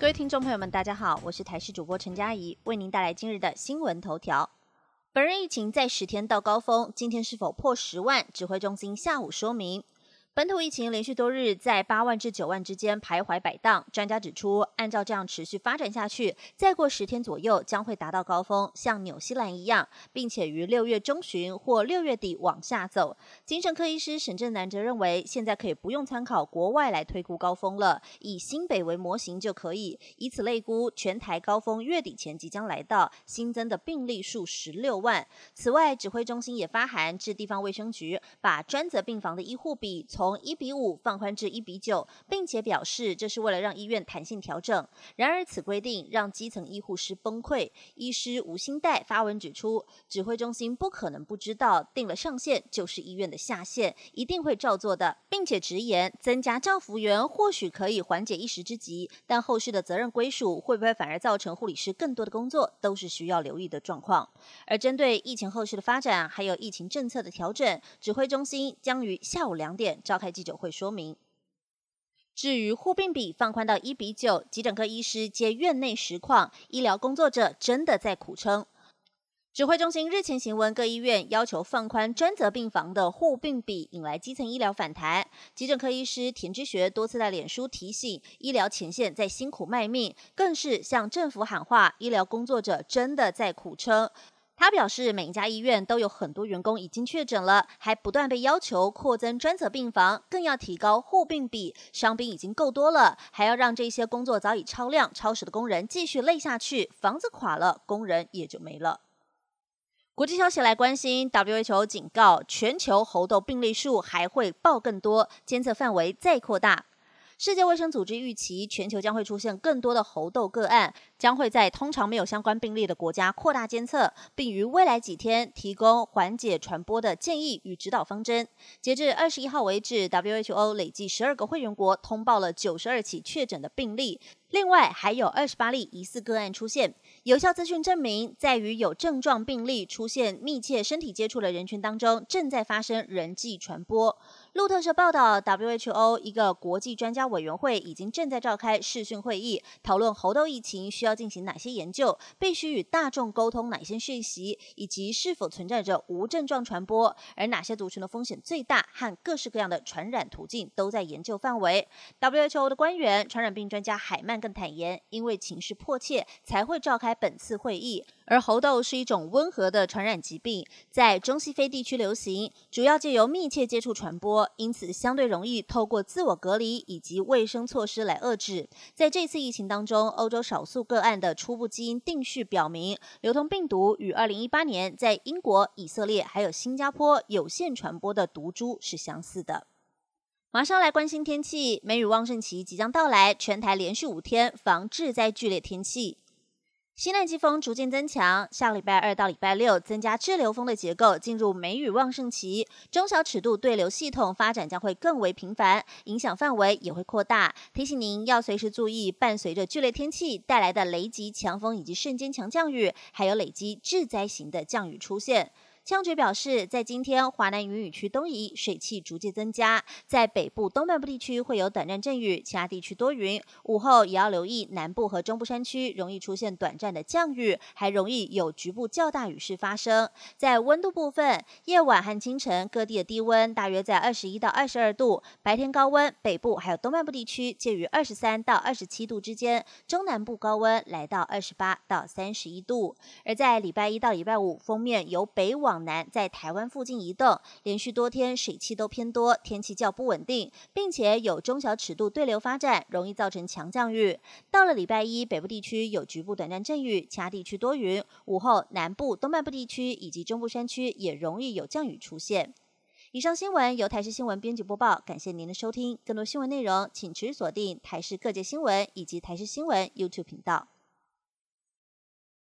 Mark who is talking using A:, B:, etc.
A: 各位听众朋友们，大家好，我是台视主播陈佳怡，为您带来今日的新闻头条。本日疫情在十天到高峰，今天是否破十万？指挥中心下午说明。本土疫情连续多日在八万至九万之间徘徊摆荡，专家指出，按照这样持续发展下去，再过十天左右将会达到高峰，像纽西兰一样，并且于六月中旬或六月底往下走。精神科医师沈正南则认为，现在可以不用参考国外来推估高峰了，以新北为模型就可以，以此类估全台高峰月底前即将来到，新增的病例数十六万。此外，指挥中心也发函至地方卫生局，把专责病房的医护比从从一比五放宽至一比九，并且表示这是为了让医院弹性调整。然而，此规定让基层医护师崩溃。医师吴新代发文指出，指挥中心不可能不知道定了上限就是医院的下限，一定会照做的，并且直言增加照服员或许可以缓解一时之急，但后续的责任归属会不会反而造成护理师更多的工作，都是需要留意的状况。而针对疫情后续的发展，还有疫情政策的调整，指挥中心将于下午两点召。开记者会说明。至于护病比放宽到一比九，急诊科医师接院内实况，医疗工作者真的在苦撑。指挥中心日前行文各医院要求放宽专责病房的护病比，引来基层医疗反弹。急诊科医师田之学多次在脸书提醒，医疗前线在辛苦卖命，更是向政府喊话，医疗工作者真的在苦撑。他表示，每一家医院都有很多员工已经确诊了，还不断被要求扩增专责病房，更要提高护病比。伤兵已经够多了，还要让这些工作早已超量、超时的工人继续累下去，房子垮了，工人也就没了。国际消息来关心，WHO 警告，全球猴痘病例数还会爆更多，监测范围再扩大。世界卫生组织预期，全球将会出现更多的猴痘个案，将会在通常没有相关病例的国家扩大监测，并于未来几天提供缓解传播的建议与指导方针。截至二十一号为止，WHO 累计十二个会员国通报了九十二起确诊的病例。另外还有二十八例疑似个案出现，有效资讯证明，在与有症状病例出现密切身体接触的人群当中，正在发生人际传播。路透社报道，WHO 一个国际专家委员会已经正在召开视讯会议，讨论猴痘疫情需要进行哪些研究，必须与大众沟通哪些讯息，以及是否存在着无症状传播，而哪些族群的风险最大，和各式各样的传染途径都在研究范围。WHO 的官员、传染病专家海曼。更坦言，因为情势迫切，才会召开本次会议。而猴痘是一种温和的传染疾病，在中西非地区流行，主要借由密切接触传播，因此相对容易透过自我隔离以及卫生措施来遏制。在这次疫情当中，欧洲少数个案的初步基因定序表明，流通病毒与2018年在英国、以色列还有新加坡有限传播的毒株是相似的。马上来关心天气，梅雨旺盛期即将到来，全台连续五天防治灾剧烈天气。西南季风逐渐增强，下礼拜二到礼拜六增加滞留风的结构，进入梅雨旺盛期，中小尺度对流系统发展将会更为频繁，影响范围也会扩大。提醒您要随时注意，伴随着剧烈天气带来的雷击、强风以及瞬间强降雨，还有累积致灾型的降雨出现。气象局表示，在今天华南云雨区东移，水汽逐渐增加，在北部东半部地区会有短暂阵雨，其他地区多云。午后也要留意南部和中部山区容易出现短暂的降雨，还容易有局部较大雨势发生。在温度部分，夜晚和清晨各地的低温大约在二十一到二十二度，白天高温北部还有东半部地区介于二十三到二十七度之间，中南部高温来到二十八到三十一度。而在礼拜一到礼拜五，封面由北往往南在台湾附近移动，连续多天水汽都偏多，天气较不稳定，并且有中小尺度对流发展，容易造成强降雨。到了礼拜一，北部地区有局部短暂阵雨，其他地区多云。午后，南部、东半部地区以及中部山区也容易有降雨出现。以上新闻由台视新闻编辑播报，感谢您的收听。更多新闻内容，请持续锁定台视各界新闻以及台视新闻 YouTube 频道。